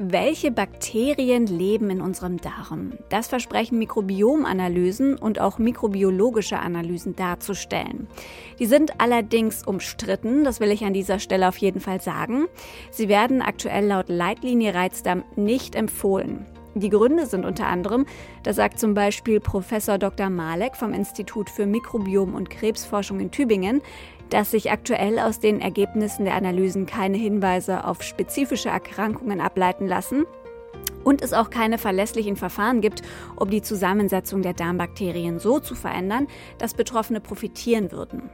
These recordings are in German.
Welche Bakterien leben in unserem Darm? Das versprechen Mikrobiomanalysen und auch mikrobiologische Analysen darzustellen. Die sind allerdings umstritten, das will ich an dieser Stelle auf jeden Fall sagen. Sie werden aktuell laut Leitlinie Reizdarm nicht empfohlen. Die Gründe sind unter anderem, das sagt zum Beispiel Professor Dr. Malek vom Institut für Mikrobiom und Krebsforschung in Tübingen, dass sich aktuell aus den Ergebnissen der Analysen keine Hinweise auf spezifische Erkrankungen ableiten lassen und es auch keine verlässlichen Verfahren gibt, um die Zusammensetzung der Darmbakterien so zu verändern, dass Betroffene profitieren würden.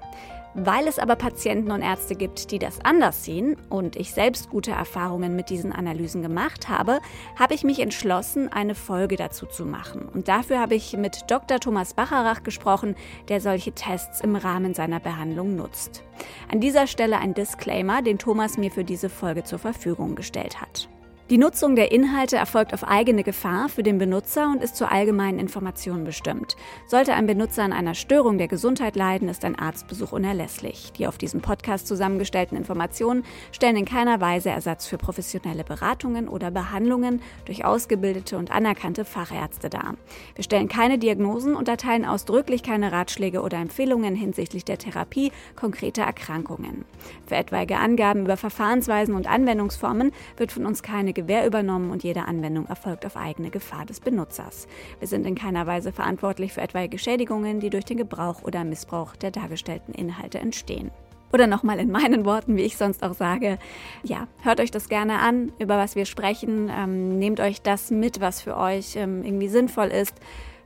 Weil es aber Patienten und Ärzte gibt, die das anders sehen und ich selbst gute Erfahrungen mit diesen Analysen gemacht habe, habe ich mich entschlossen, eine Folge dazu zu machen. Und dafür habe ich mit Dr. Thomas Bacharach gesprochen, der solche Tests im Rahmen seiner Behandlung nutzt. An dieser Stelle ein Disclaimer, den Thomas mir für diese Folge zur Verfügung gestellt hat. Die Nutzung der Inhalte erfolgt auf eigene Gefahr für den Benutzer und ist zur allgemeinen Information bestimmt. Sollte ein Benutzer an einer Störung der Gesundheit leiden, ist ein Arztbesuch unerlässlich. Die auf diesem Podcast zusammengestellten Informationen stellen in keiner Weise Ersatz für professionelle Beratungen oder Behandlungen durch ausgebildete und anerkannte Fachärzte dar. Wir stellen keine Diagnosen und erteilen ausdrücklich keine Ratschläge oder Empfehlungen hinsichtlich der Therapie konkreter Erkrankungen. Für etwaige Angaben über Verfahrensweisen und Anwendungsformen wird von uns keine Gewähr übernommen und jede Anwendung erfolgt auf eigene Gefahr des Benutzers. Wir sind in keiner Weise verantwortlich für etwaige Schädigungen, die durch den Gebrauch oder Missbrauch der dargestellten Inhalte entstehen. Oder nochmal in meinen Worten, wie ich sonst auch sage, ja, hört euch das gerne an, über was wir sprechen, ähm, nehmt euch das mit, was für euch ähm, irgendwie sinnvoll ist.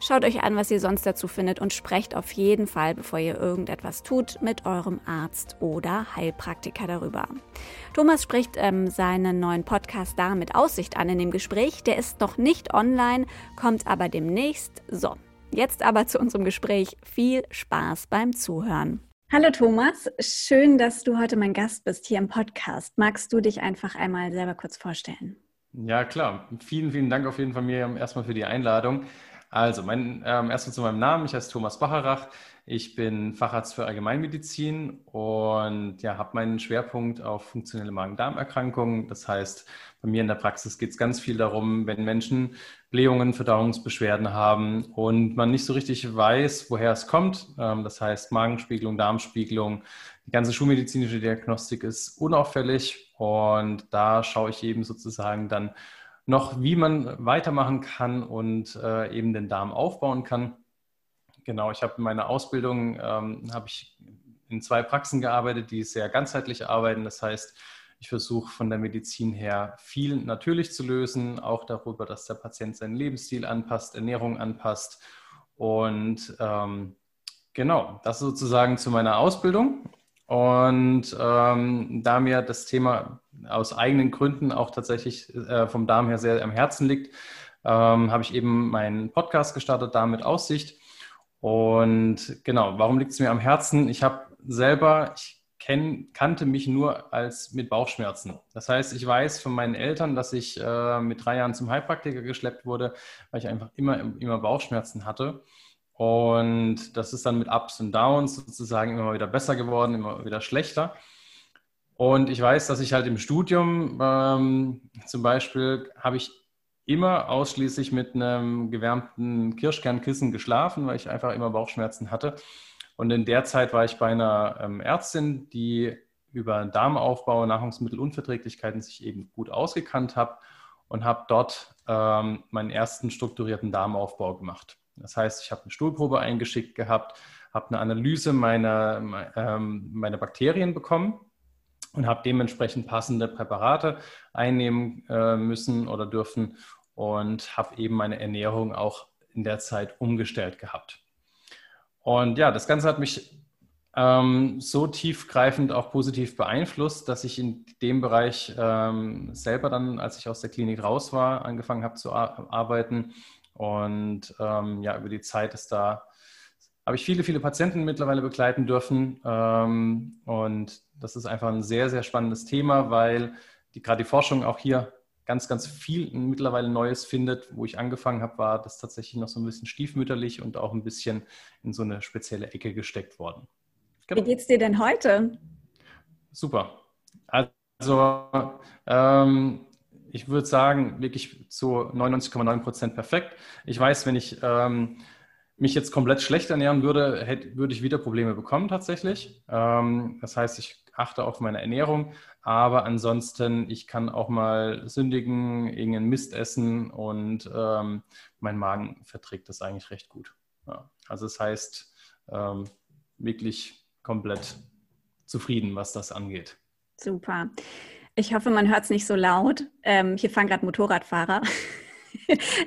Schaut euch an, was ihr sonst dazu findet und sprecht auf jeden Fall, bevor ihr irgendetwas tut, mit eurem Arzt oder Heilpraktiker darüber. Thomas spricht ähm, seinen neuen Podcast da mit Aussicht an in dem Gespräch. Der ist noch nicht online, kommt aber demnächst. So, jetzt aber zu unserem Gespräch. Viel Spaß beim Zuhören. Hallo Thomas, schön, dass du heute mein Gast bist hier im Podcast. Magst du dich einfach einmal selber kurz vorstellen? Ja, klar. Vielen, vielen Dank auf jeden Fall, Miriam, erstmal für die Einladung. Also, mein, ähm, erstmal zu meinem Namen. Ich heiße Thomas Bacharach. Ich bin Facharzt für Allgemeinmedizin und ja, habe meinen Schwerpunkt auf funktionelle Magen-Darm-Erkrankungen. Das heißt, bei mir in der Praxis geht es ganz viel darum, wenn Menschen Blähungen, Verdauungsbeschwerden haben und man nicht so richtig weiß, woher es kommt. Ähm, das heißt, Magenspiegelung, Darmspiegelung, die ganze schulmedizinische Diagnostik ist unauffällig und da schaue ich eben sozusagen dann noch, wie man weitermachen kann und äh, eben den Darm aufbauen kann. Genau, ich habe meine Ausbildung, ähm, habe ich in zwei Praxen gearbeitet, die sehr ganzheitlich arbeiten. Das heißt, ich versuche von der Medizin her viel natürlich zu lösen, auch darüber, dass der Patient seinen Lebensstil anpasst, Ernährung anpasst. Und ähm, genau, das sozusagen zu meiner Ausbildung. Und ähm, da mir das Thema aus eigenen Gründen auch tatsächlich äh, vom Darm her sehr am Herzen liegt, ähm, habe ich eben meinen Podcast gestartet, Darm mit Aussicht. Und genau, warum liegt es mir am Herzen? Ich habe selber, ich kenn, kannte mich nur als mit Bauchschmerzen. Das heißt, ich weiß von meinen Eltern, dass ich äh, mit drei Jahren zum Heilpraktiker geschleppt wurde, weil ich einfach immer, immer Bauchschmerzen hatte. Und das ist dann mit Ups und Downs sozusagen immer wieder besser geworden, immer wieder schlechter. Und ich weiß, dass ich halt im Studium ähm, zum Beispiel habe ich immer ausschließlich mit einem gewärmten Kirschkernkissen geschlafen, weil ich einfach immer Bauchschmerzen hatte. Und in der Zeit war ich bei einer ähm, Ärztin, die über Darmaufbau, Nahrungsmittelunverträglichkeiten sich eben gut ausgekannt hat und habe dort ähm, meinen ersten strukturierten Darmaufbau gemacht. Das heißt, ich habe eine Stuhlprobe eingeschickt gehabt, habe eine Analyse meiner, ähm, meiner Bakterien bekommen und habe dementsprechend passende Präparate einnehmen äh, müssen oder dürfen und habe eben meine Ernährung auch in der Zeit umgestellt gehabt. Und ja, das Ganze hat mich ähm, so tiefgreifend auch positiv beeinflusst, dass ich in dem Bereich ähm, selber dann, als ich aus der Klinik raus war, angefangen habe zu ar arbeiten. Und ähm, ja, über die Zeit ist da habe ich viele, viele Patienten mittlerweile begleiten dürfen. Ähm, und das ist einfach ein sehr, sehr spannendes Thema, weil die, gerade die Forschung auch hier ganz, ganz viel mittlerweile Neues findet. Wo ich angefangen habe, war das tatsächlich noch so ein bisschen stiefmütterlich und auch ein bisschen in so eine spezielle Ecke gesteckt worden. Genau. Wie es dir denn heute? Super. Also ähm, ich würde sagen, wirklich zu 99,9 Prozent perfekt. Ich weiß, wenn ich ähm, mich jetzt komplett schlecht ernähren würde, hätte, würde ich wieder Probleme bekommen tatsächlich. Ähm, das heißt, ich achte auf meine Ernährung, aber ansonsten, ich kann auch mal sündigen, irgendeinen Mist essen und ähm, mein Magen verträgt das eigentlich recht gut. Ja. Also das heißt, ähm, wirklich komplett zufrieden, was das angeht. Super. Ich hoffe, man hört es nicht so laut. Ähm, hier fahren gerade Motorradfahrer.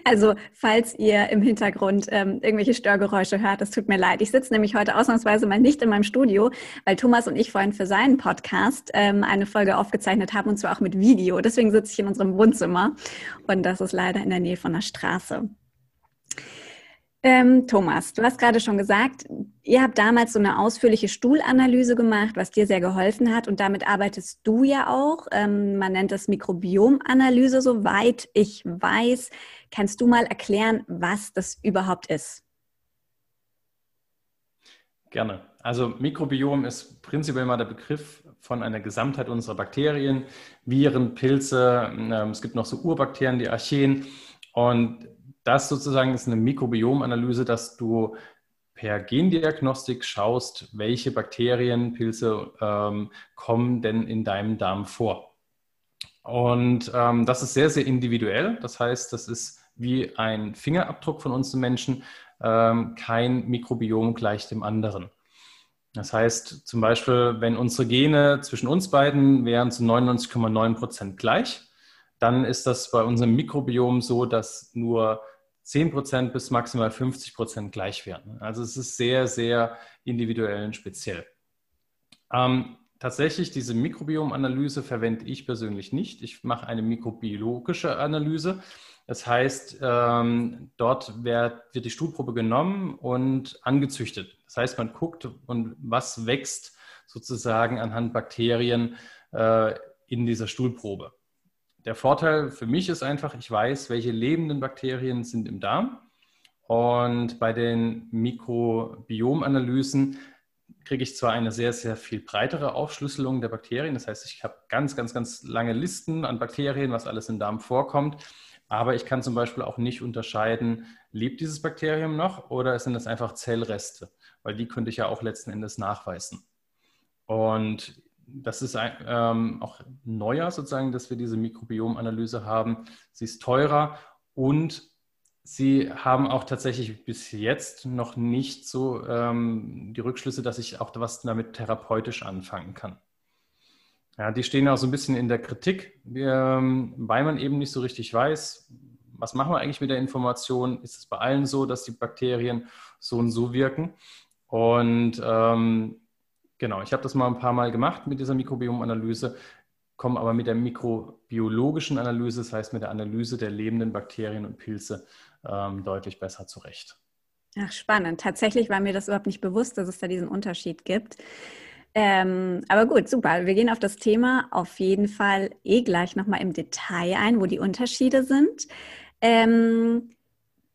Also, falls ihr im Hintergrund ähm, irgendwelche Störgeräusche hört, das tut mir leid. Ich sitze nämlich heute ausnahmsweise mal nicht in meinem Studio, weil Thomas und ich vorhin für seinen Podcast ähm, eine Folge aufgezeichnet haben und zwar auch mit Video. Deswegen sitze ich in unserem Wohnzimmer und das ist leider in der Nähe von der Straße. Ähm, Thomas, du hast gerade schon gesagt, ihr habt damals so eine ausführliche Stuhlanalyse gemacht, was dir sehr geholfen hat und damit arbeitest du ja auch. Ähm, man nennt das Mikrobiomanalyse, soweit ich weiß. Kannst du mal erklären, was das überhaupt ist? Gerne. Also Mikrobiom ist prinzipiell mal der Begriff von einer Gesamtheit unserer Bakterien, Viren, Pilze. Ähm, es gibt noch so Urbakterien, die Archeen. Und das sozusagen ist eine Mikrobiomanalyse, dass du per Gendiagnostik schaust, welche Bakterien, Pilze ähm, kommen denn in deinem Darm vor. Und ähm, das ist sehr, sehr individuell. Das heißt, das ist wie ein Fingerabdruck von uns Menschen. Ähm, kein Mikrobiom gleich dem anderen. Das heißt zum Beispiel, wenn unsere Gene zwischen uns beiden wären zu 99,9 Prozent gleich, dann ist das bei unserem Mikrobiom so, dass nur 10% bis maximal 50% gleich werden. Also es ist sehr, sehr individuell und speziell. Ähm, tatsächlich, diese Mikrobiomanalyse verwende ich persönlich nicht. Ich mache eine mikrobiologische Analyse. Das heißt, ähm, dort wird, wird die Stuhlprobe genommen und angezüchtet. Das heißt, man guckt, und was wächst sozusagen anhand Bakterien äh, in dieser Stuhlprobe. Der Vorteil für mich ist einfach, ich weiß, welche lebenden Bakterien sind im Darm. Und bei den Mikrobiomanalysen kriege ich zwar eine sehr, sehr viel breitere Aufschlüsselung der Bakterien. Das heißt, ich habe ganz, ganz, ganz lange Listen an Bakterien, was alles im Darm vorkommt. Aber ich kann zum Beispiel auch nicht unterscheiden, lebt dieses Bakterium noch oder sind das einfach Zellreste? Weil die könnte ich ja auch letzten Endes nachweisen. Und das ist ein, ähm, auch neuer sozusagen, dass wir diese Mikrobiomanalyse haben. Sie ist teurer und sie haben auch tatsächlich bis jetzt noch nicht so ähm, die Rückschlüsse, dass ich auch was damit therapeutisch anfangen kann. Ja, die stehen auch so ein bisschen in der Kritik, ähm, weil man eben nicht so richtig weiß, was machen wir eigentlich mit der Information? Ist es bei allen so, dass die Bakterien so und so wirken? Und ähm, Genau, ich habe das mal ein paar Mal gemacht mit dieser Mikrobiomanalyse, komme aber mit der mikrobiologischen Analyse, das heißt mit der Analyse der lebenden Bakterien und Pilze, ähm, deutlich besser zurecht. Ach, spannend. Tatsächlich war mir das überhaupt nicht bewusst, dass es da diesen Unterschied gibt. Ähm, aber gut, super. Wir gehen auf das Thema auf jeden Fall eh gleich nochmal im Detail ein, wo die Unterschiede sind. Ähm,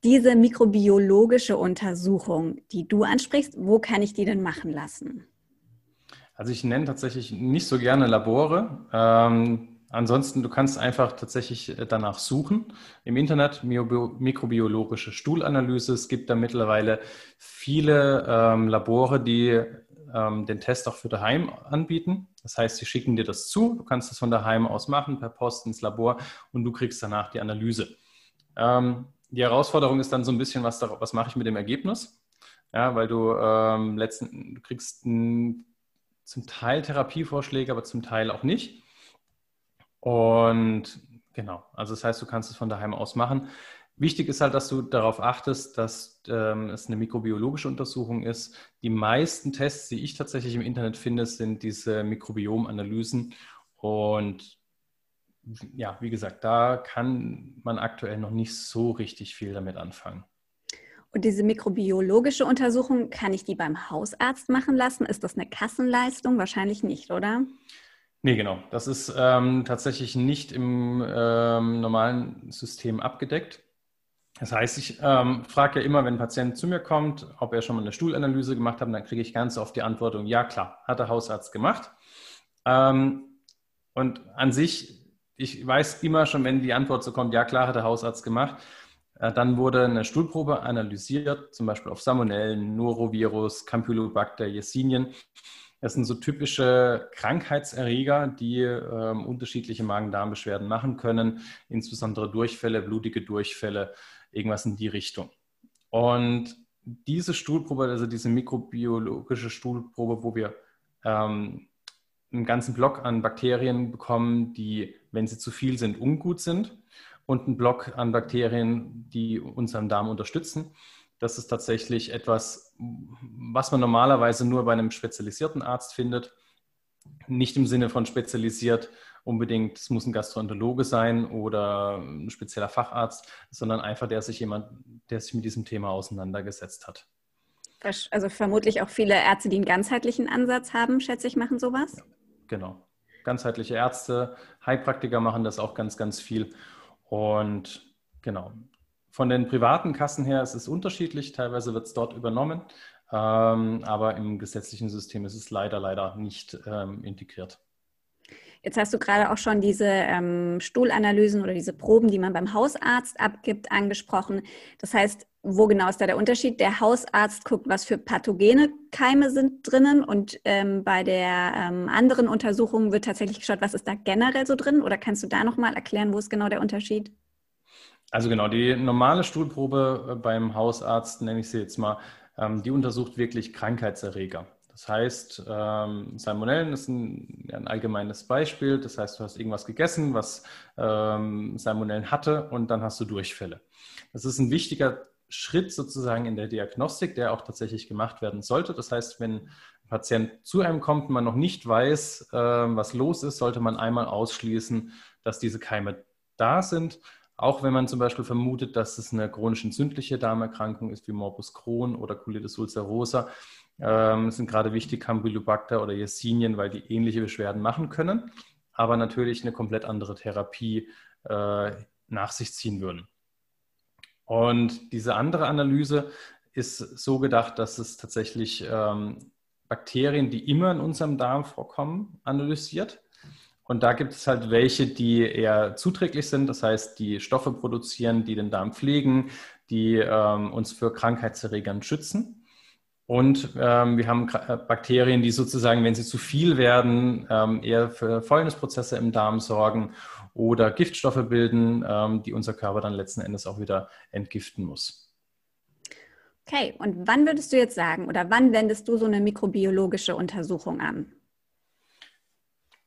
diese mikrobiologische Untersuchung, die du ansprichst, wo kann ich die denn machen lassen? Also ich nenne tatsächlich nicht so gerne Labore. Ähm, ansonsten, du kannst einfach tatsächlich äh, danach suchen im Internet, mikrobiologische Stuhlanalyse. Es gibt da mittlerweile viele ähm, Labore, die ähm, den Test auch für daheim anbieten. Das heißt, sie schicken dir das zu, du kannst es von daheim aus machen, per Post ins Labor und du kriegst danach die Analyse. Ähm, die Herausforderung ist dann so ein bisschen, was, was mache ich mit dem Ergebnis? Ja, weil du ähm, letzten, du kriegst ein zum Teil Therapievorschläge, aber zum Teil auch nicht. Und genau, also das heißt, du kannst es von daheim aus machen. Wichtig ist halt, dass du darauf achtest, dass ähm, es eine mikrobiologische Untersuchung ist. Die meisten Tests, die ich tatsächlich im Internet finde, sind diese Mikrobiomanalysen. Und ja, wie gesagt, da kann man aktuell noch nicht so richtig viel damit anfangen. Und diese mikrobiologische Untersuchung, kann ich die beim Hausarzt machen lassen? Ist das eine Kassenleistung? Wahrscheinlich nicht, oder? Nee, genau. Das ist ähm, tatsächlich nicht im ähm, normalen System abgedeckt. Das heißt, ich ähm, frage ja immer, wenn ein Patient zu mir kommt, ob er schon mal eine Stuhlanalyse gemacht hat, dann kriege ich ganz oft die Antwortung, ja klar, hat der Hausarzt gemacht. Ähm, und an sich ich weiß immer schon, wenn die Antwort so kommt, ja klar, hat der Hausarzt gemacht. Äh, dann wurde eine Stuhlprobe analysiert, zum Beispiel auf Salmonellen, Norovirus, Campylobacter, Yersinien. Das sind so typische Krankheitserreger, die ähm, unterschiedliche Magen-Darm-Beschwerden machen können, insbesondere Durchfälle, blutige Durchfälle, irgendwas in die Richtung. Und diese Stuhlprobe, also diese mikrobiologische Stuhlprobe, wo wir ähm, einen ganzen Block an Bakterien bekommen, die, wenn sie zu viel sind, ungut sind und einen Block an Bakterien, die unseren Darm unterstützen. Das ist tatsächlich etwas, was man normalerweise nur bei einem spezialisierten Arzt findet. Nicht im Sinne von spezialisiert unbedingt, es muss ein Gastroenterologe sein oder ein spezieller Facharzt, sondern einfach der sich jemand, der sich mit diesem Thema auseinandergesetzt hat. Also vermutlich auch viele Ärzte, die einen ganzheitlichen Ansatz haben, schätze ich, machen sowas. Ja, genau. Ganzheitliche Ärzte, Heilpraktiker machen das auch ganz, ganz viel. Und genau. Von den privaten Kassen her ist es unterschiedlich. Teilweise wird es dort übernommen. Ähm, aber im gesetzlichen System ist es leider, leider nicht ähm, integriert. Jetzt hast du gerade auch schon diese ähm, Stuhlanalysen oder diese Proben, die man beim Hausarzt abgibt, angesprochen. Das heißt, wo genau ist da der Unterschied? Der Hausarzt guckt, was für pathogene Keime sind drinnen und ähm, bei der ähm, anderen Untersuchung wird tatsächlich geschaut, was ist da generell so drin? Oder kannst du da nochmal erklären, wo ist genau der Unterschied? Also genau, die normale Stuhlprobe äh, beim Hausarzt, nenne ich sie jetzt mal, ähm, die untersucht wirklich Krankheitserreger. Das heißt, ähm, Salmonellen ist ein, ein, allgemeines Beispiel. Das heißt, du hast irgendwas gegessen, was ähm, Salmonellen hatte und dann hast du Durchfälle. Das ist ein wichtiger Schritt sozusagen in der Diagnostik, der auch tatsächlich gemacht werden sollte. Das heißt, wenn ein Patient zu einem kommt und man noch nicht weiß, äh, was los ist, sollte man einmal ausschließen, dass diese Keime da sind. Auch wenn man zum Beispiel vermutet, dass es eine chronisch entzündliche Darmerkrankung ist, wie Morbus Crohn oder Colitis ulcerosa, ähm, sind gerade wichtig Campylobacter oder Yersinien, weil die ähnliche Beschwerden machen können, aber natürlich eine komplett andere Therapie äh, nach sich ziehen würden. Und diese andere Analyse ist so gedacht, dass es tatsächlich ähm, Bakterien, die immer in unserem Darm vorkommen, analysiert. Und da gibt es halt welche, die eher zuträglich sind, das heißt, die Stoffe produzieren, die den Darm pflegen, die ähm, uns für Krankheitserregern schützen. Und ähm, wir haben äh, Bakterien, die sozusagen, wenn sie zu viel werden, ähm, eher für Fäulnisprozesse im Darm sorgen oder Giftstoffe bilden, ähm, die unser Körper dann letzten Endes auch wieder entgiften muss. Okay, und wann würdest du jetzt sagen oder wann wendest du so eine mikrobiologische Untersuchung an?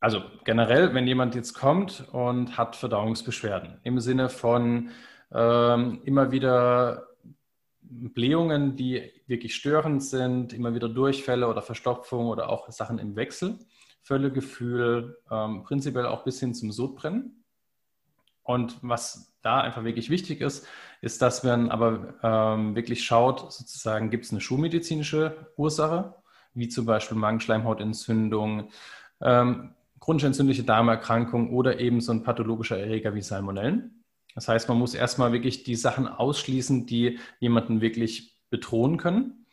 Also generell, wenn jemand jetzt kommt und hat Verdauungsbeschwerden im Sinne von ähm, immer wieder Blähungen, die wirklich störend sind, immer wieder Durchfälle oder Verstopfung oder auch Sachen im Wechsel, Völlegefühl, ähm, prinzipiell auch bis hin zum Sodbrennen. Und was da einfach wirklich wichtig ist, ist, dass man aber ähm, wirklich schaut, sozusagen, gibt es eine schulmedizinische Ursache, wie zum Beispiel Magenschleimhautentzündung, ähm, chronisch entzündliche Darmerkrankung oder eben so ein pathologischer Erreger wie Salmonellen. Das heißt, man muss erstmal wirklich die Sachen ausschließen, die jemanden wirklich bedrohen können.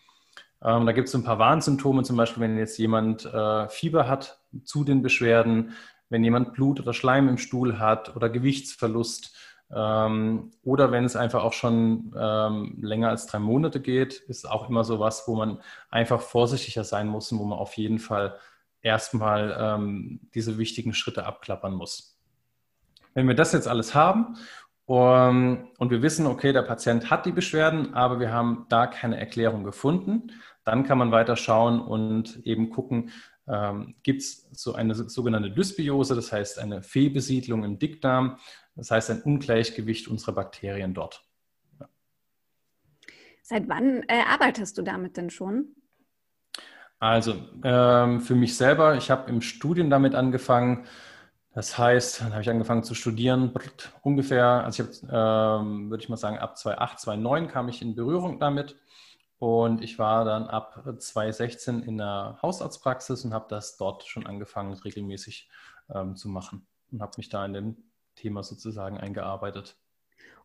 Ähm, da gibt es ein paar Warnsymptome, zum Beispiel, wenn jetzt jemand äh, Fieber hat zu den Beschwerden, wenn jemand Blut oder Schleim im Stuhl hat oder Gewichtsverlust ähm, oder wenn es einfach auch schon ähm, länger als drei Monate geht, ist auch immer so was, wo man einfach vorsichtiger sein muss und wo man auf jeden Fall erstmal ähm, diese wichtigen Schritte abklappern muss. Wenn wir das jetzt alles haben um, und wir wissen, okay, der Patient hat die Beschwerden, aber wir haben da keine Erklärung gefunden. Dann kann man weiter schauen und eben gucken, ähm, gibt es so eine sogenannte Dysbiose, das heißt eine Fehlbesiedlung im Dickdarm, das heißt ein Ungleichgewicht unserer Bakterien dort. Ja. Seit wann äh, arbeitest du damit denn schon? Also ähm, für mich selber, ich habe im Studium damit angefangen, das heißt, dann habe ich angefangen zu studieren, ungefähr, also ich habe, ähm, würde ich mal sagen, ab 2008, 2009 kam ich in Berührung damit und ich war dann ab 2016 in der Hausarztpraxis und habe das dort schon angefangen, regelmäßig ähm, zu machen und habe mich da in dem Thema sozusagen eingearbeitet.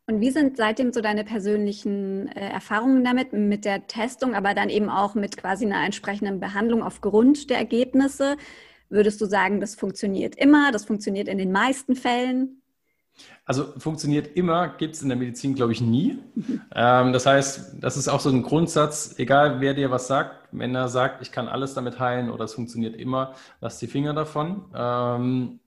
Und wie sind seitdem so deine persönlichen äh, Erfahrungen damit, mit der Testung, aber dann eben auch mit quasi einer entsprechenden Behandlung aufgrund der Ergebnisse? Würdest du sagen, das funktioniert immer, das funktioniert in den meisten Fällen? Also funktioniert immer, gibt es in der Medizin, glaube ich, nie. Ähm, das heißt, das ist auch so ein Grundsatz, egal wer dir was sagt, wenn er sagt, ich kann alles damit heilen oder es funktioniert immer, lass die Finger davon. Ähm,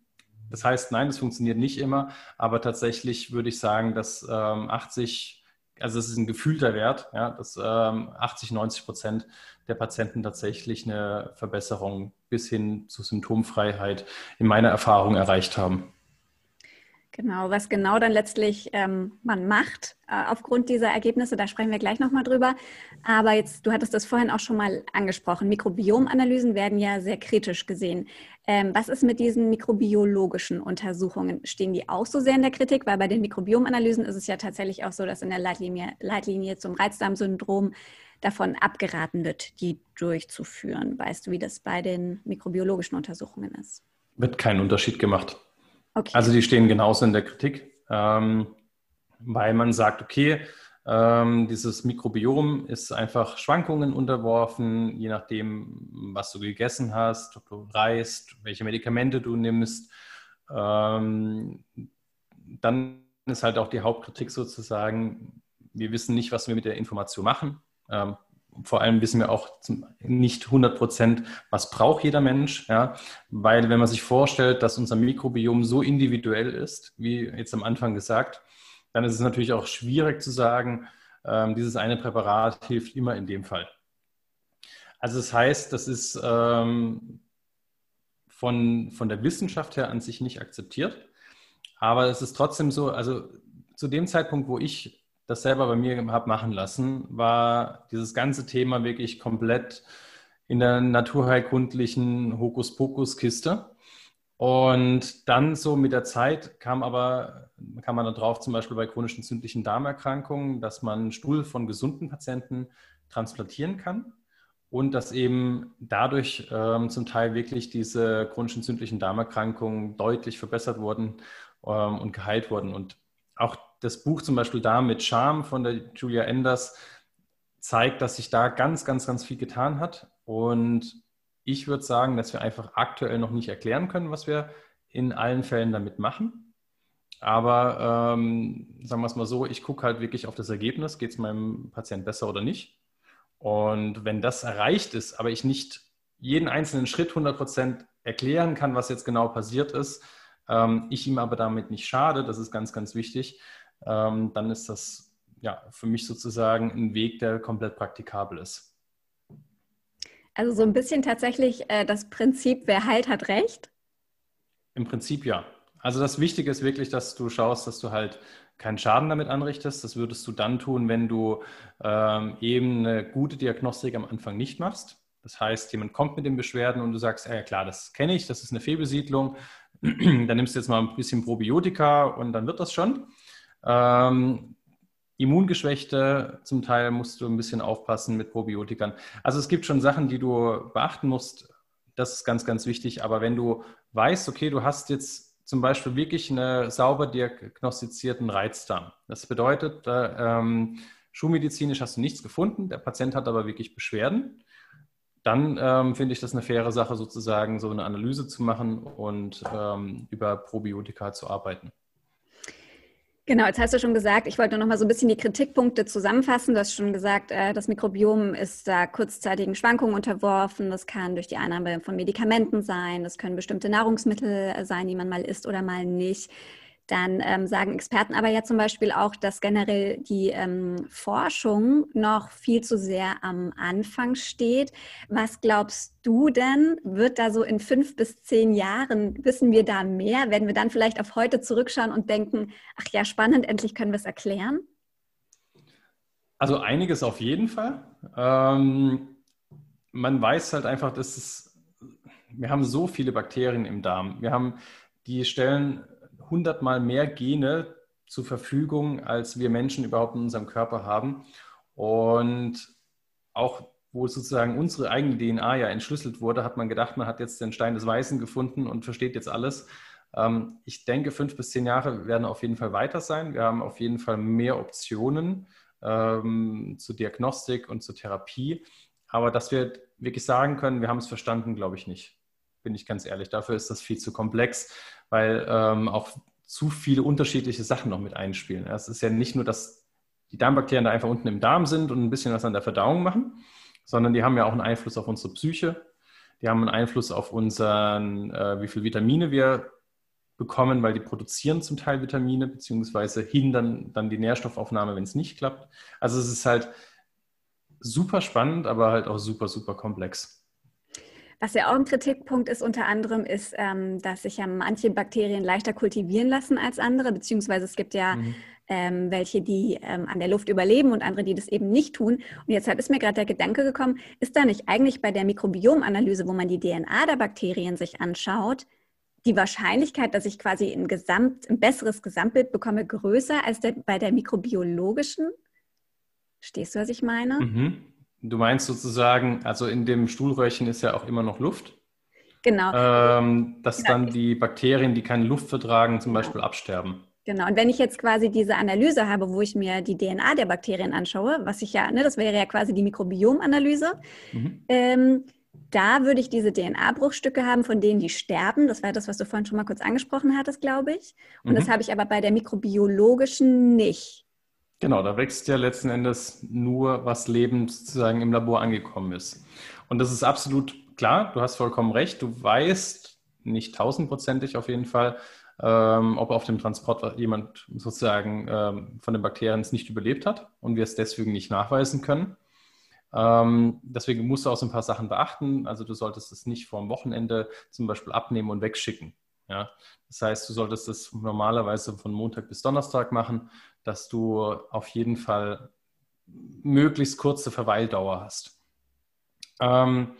das heißt, nein, es funktioniert nicht immer, aber tatsächlich würde ich sagen, dass ähm, 80, also es ist ein gefühlter Wert, ja, dass ähm, 80, 90 Prozent der Patienten tatsächlich eine Verbesserung bis hin zu Symptomfreiheit in meiner Erfahrung erreicht haben. Genau, was genau dann letztlich ähm, man macht äh, aufgrund dieser Ergebnisse, da sprechen wir gleich nochmal drüber. Aber jetzt, du hattest das vorhin auch schon mal angesprochen. Mikrobiomanalysen werden ja sehr kritisch gesehen. Ähm, was ist mit diesen mikrobiologischen Untersuchungen? Stehen die auch so sehr in der Kritik? Weil bei den Mikrobiomanalysen ist es ja tatsächlich auch so, dass in der Leitlinie, Leitlinie zum Reizdarmsyndrom davon abgeraten wird, die durchzuführen. Weißt du, wie das bei den mikrobiologischen Untersuchungen ist? Wird kein Unterschied gemacht. Okay. Also die stehen genauso in der Kritik, ähm, weil man sagt, okay, ähm, dieses Mikrobiom ist einfach Schwankungen unterworfen, je nachdem, was du gegessen hast, ob du reist, welche Medikamente du nimmst. Ähm, dann ist halt auch die Hauptkritik sozusagen, wir wissen nicht, was wir mit der Information machen. Vor allem wissen wir auch nicht 100 Prozent, was braucht jeder Mensch. Ja? Weil wenn man sich vorstellt, dass unser Mikrobiom so individuell ist, wie jetzt am Anfang gesagt, dann ist es natürlich auch schwierig zu sagen, ähm, dieses eine Präparat hilft immer in dem Fall. Also das heißt, das ist ähm, von, von der Wissenschaft her an sich nicht akzeptiert. Aber es ist trotzdem so, also zu dem Zeitpunkt, wo ich das selber bei mir habe machen lassen, war dieses ganze Thema wirklich komplett in der naturheilkundlichen Hokuspokus-Kiste. Und dann so mit der Zeit kam aber, kam man darauf, zum Beispiel bei chronischen entzündlichen Darmerkrankungen, dass man Stuhl von gesunden Patienten transplantieren kann und dass eben dadurch ähm, zum Teil wirklich diese chronischen entzündlichen Darmerkrankungen deutlich verbessert wurden ähm, und geheilt wurden. Und auch das Buch zum Beispiel da mit Charme von der Julia Enders zeigt, dass sich da ganz, ganz, ganz viel getan hat. Und ich würde sagen, dass wir einfach aktuell noch nicht erklären können, was wir in allen Fällen damit machen. Aber ähm, sagen wir es mal so, ich gucke halt wirklich auf das Ergebnis, geht es meinem Patienten besser oder nicht. Und wenn das erreicht ist, aber ich nicht jeden einzelnen Schritt 100% erklären kann, was jetzt genau passiert ist, ähm, ich ihm aber damit nicht schade, das ist ganz, ganz wichtig, ähm, dann ist das ja für mich sozusagen ein Weg, der komplett praktikabel ist. Also so ein bisschen tatsächlich äh, das Prinzip, wer heilt, hat recht? Im Prinzip ja. Also das Wichtige ist wirklich, dass du schaust, dass du halt keinen Schaden damit anrichtest. Das würdest du dann tun, wenn du ähm, eben eine gute Diagnostik am Anfang nicht machst. Das heißt, jemand kommt mit den Beschwerden und du sagst, ja klar, das kenne ich, das ist eine Fehlbesiedlung. dann nimmst du jetzt mal ein bisschen Probiotika und dann wird das schon. Ähm, Immungeschwächte, zum Teil musst du ein bisschen aufpassen mit Probiotikern. Also es gibt schon Sachen, die du beachten musst. Das ist ganz, ganz wichtig. Aber wenn du weißt, okay, du hast jetzt zum Beispiel wirklich einen sauber diagnostizierten Reizdarm. Das bedeutet, ähm, schulmedizinisch hast du nichts gefunden, der Patient hat aber wirklich Beschwerden. Dann ähm, finde ich das eine faire Sache, sozusagen so eine Analyse zu machen und ähm, über Probiotika zu arbeiten. Genau, jetzt hast du schon gesagt, ich wollte noch mal so ein bisschen die Kritikpunkte zusammenfassen. Du hast schon gesagt, äh, das Mikrobiom ist da kurzzeitigen Schwankungen unterworfen. Das kann durch die Einnahme von Medikamenten sein. Das können bestimmte Nahrungsmittel sein, die man mal isst oder mal nicht. Dann ähm, sagen Experten aber ja zum Beispiel auch, dass generell die ähm, Forschung noch viel zu sehr am Anfang steht. Was glaubst du denn? Wird da so in fünf bis zehn Jahren, wissen wir da mehr? Werden wir dann vielleicht auf heute zurückschauen und denken, ach ja, spannend, endlich können wir es erklären? Also einiges auf jeden Fall. Ähm, man weiß halt einfach, dass es, wir haben so viele Bakterien im Darm. Wir haben, die stellen hundertmal mehr Gene zur Verfügung, als wir Menschen überhaupt in unserem Körper haben. Und auch wo sozusagen unsere eigene DNA ja entschlüsselt wurde, hat man gedacht, man hat jetzt den Stein des Weißen gefunden und versteht jetzt alles. Ähm, ich denke, fünf bis zehn Jahre werden auf jeden Fall weiter sein. Wir haben auf jeden Fall mehr Optionen ähm, zur Diagnostik und zur Therapie. Aber dass wir wirklich sagen können, wir haben es verstanden, glaube ich nicht. Bin ich ganz ehrlich. Dafür ist das viel zu komplex, weil ähm, auch zu viele unterschiedliche Sachen noch mit einspielen. Es ist ja nicht nur, dass die Darmbakterien da einfach unten im Darm sind und ein bisschen was an der Verdauung machen, sondern die haben ja auch einen Einfluss auf unsere Psyche. Die haben einen Einfluss auf unseren, äh, wie viel Vitamine wir bekommen, weil die produzieren zum Teil Vitamine, beziehungsweise hindern dann die Nährstoffaufnahme, wenn es nicht klappt. Also es ist halt super spannend, aber halt auch super, super komplex. Was ja auch ein Kritikpunkt ist unter anderem, ist, ähm, dass sich ja manche Bakterien leichter kultivieren lassen als andere, beziehungsweise es gibt ja mhm. ähm, welche, die ähm, an der Luft überleben und andere, die das eben nicht tun. Und jetzt ist mir gerade der Gedanke gekommen, ist da nicht eigentlich bei der Mikrobiomanalyse, wo man die DNA der Bakterien sich anschaut, die Wahrscheinlichkeit, dass ich quasi ein, Gesamt, ein besseres Gesamtbild bekomme, größer als der, bei der mikrobiologischen? Stehst du, was ich meine? Mhm. Du meinst sozusagen, also in dem Stuhlröhrchen ist ja auch immer noch Luft. Genau. Ähm, dass genau. dann die Bakterien, die keine Luft vertragen, zum Beispiel absterben. Genau. Und wenn ich jetzt quasi diese Analyse habe, wo ich mir die DNA der Bakterien anschaue, was ich ja, ne, das wäre ja quasi die Mikrobiomanalyse, mhm. ähm, da würde ich diese DNA-Bruchstücke haben, von denen die sterben. Das war das, was du vorhin schon mal kurz angesprochen hattest, glaube ich. Und mhm. das habe ich aber bei der mikrobiologischen nicht. Genau, da wächst ja letzten Endes nur, was lebend sozusagen im Labor angekommen ist. Und das ist absolut klar, du hast vollkommen recht. Du weißt, nicht tausendprozentig auf jeden Fall, ähm, ob auf dem Transport jemand sozusagen ähm, von den Bakterien es nicht überlebt hat und wir es deswegen nicht nachweisen können. Ähm, deswegen musst du auch so ein paar Sachen beachten. Also du solltest es nicht vor dem Wochenende zum Beispiel abnehmen und wegschicken. Ja? Das heißt, du solltest es normalerweise von Montag bis Donnerstag machen, dass du auf jeden Fall möglichst kurze Verweildauer hast. Ähm,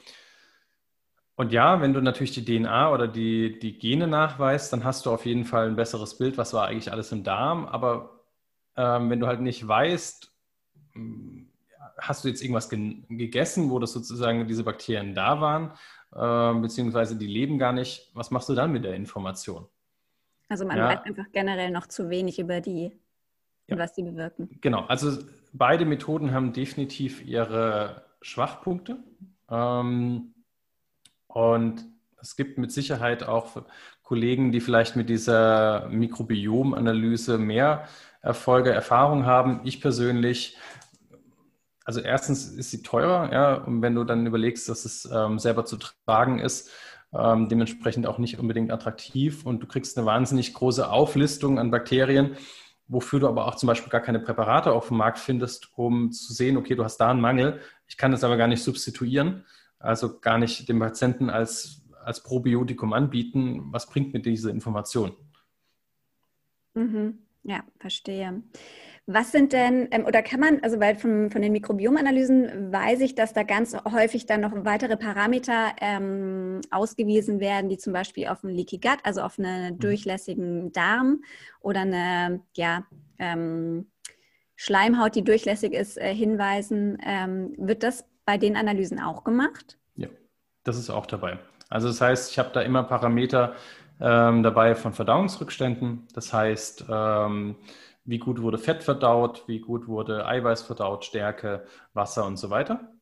und ja, wenn du natürlich die DNA oder die, die Gene nachweist, dann hast du auf jeden Fall ein besseres Bild, was war eigentlich alles im Darm. Aber ähm, wenn du halt nicht weißt, hm, hast du jetzt irgendwas gegessen, wo das sozusagen diese Bakterien da waren, äh, beziehungsweise die leben gar nicht, was machst du dann mit der Information? Also man ja. weiß einfach generell noch zu wenig über die ja. was sie bewirken. Genau, also beide Methoden haben definitiv ihre Schwachpunkte. Ähm, und es gibt mit Sicherheit auch Kollegen, die vielleicht mit dieser Mikrobiomanalyse mehr Erfolge, Erfahrung haben. Ich persönlich, also erstens ist sie teurer, ja, und wenn du dann überlegst, dass es ähm, selber zu tragen ist, ähm, dementsprechend auch nicht unbedingt attraktiv und du kriegst eine wahnsinnig große Auflistung an Bakterien wofür du aber auch zum Beispiel gar keine Präparate auf dem Markt findest, um zu sehen, okay, du hast da einen Mangel, ich kann das aber gar nicht substituieren, also gar nicht dem Patienten als, als Probiotikum anbieten. Was bringt mir diese Information? Mhm. Ja, verstehe. Was sind denn, ähm, oder kann man, also weil von, von den Mikrobiomanalysen weiß ich, dass da ganz häufig dann noch weitere Parameter ähm, ausgewiesen werden, die zum Beispiel auf einen Leaky Gut, also auf einen mhm. durchlässigen Darm oder eine ja, ähm, Schleimhaut, die durchlässig ist, äh, hinweisen. Ähm, wird das bei den Analysen auch gemacht? Ja, das ist auch dabei. Also das heißt, ich habe da immer Parameter ähm, dabei von Verdauungsrückständen. Das heißt, ähm, wie gut wurde Fett verdaut, wie gut wurde Eiweiß verdaut, Stärke, Wasser und so weiter.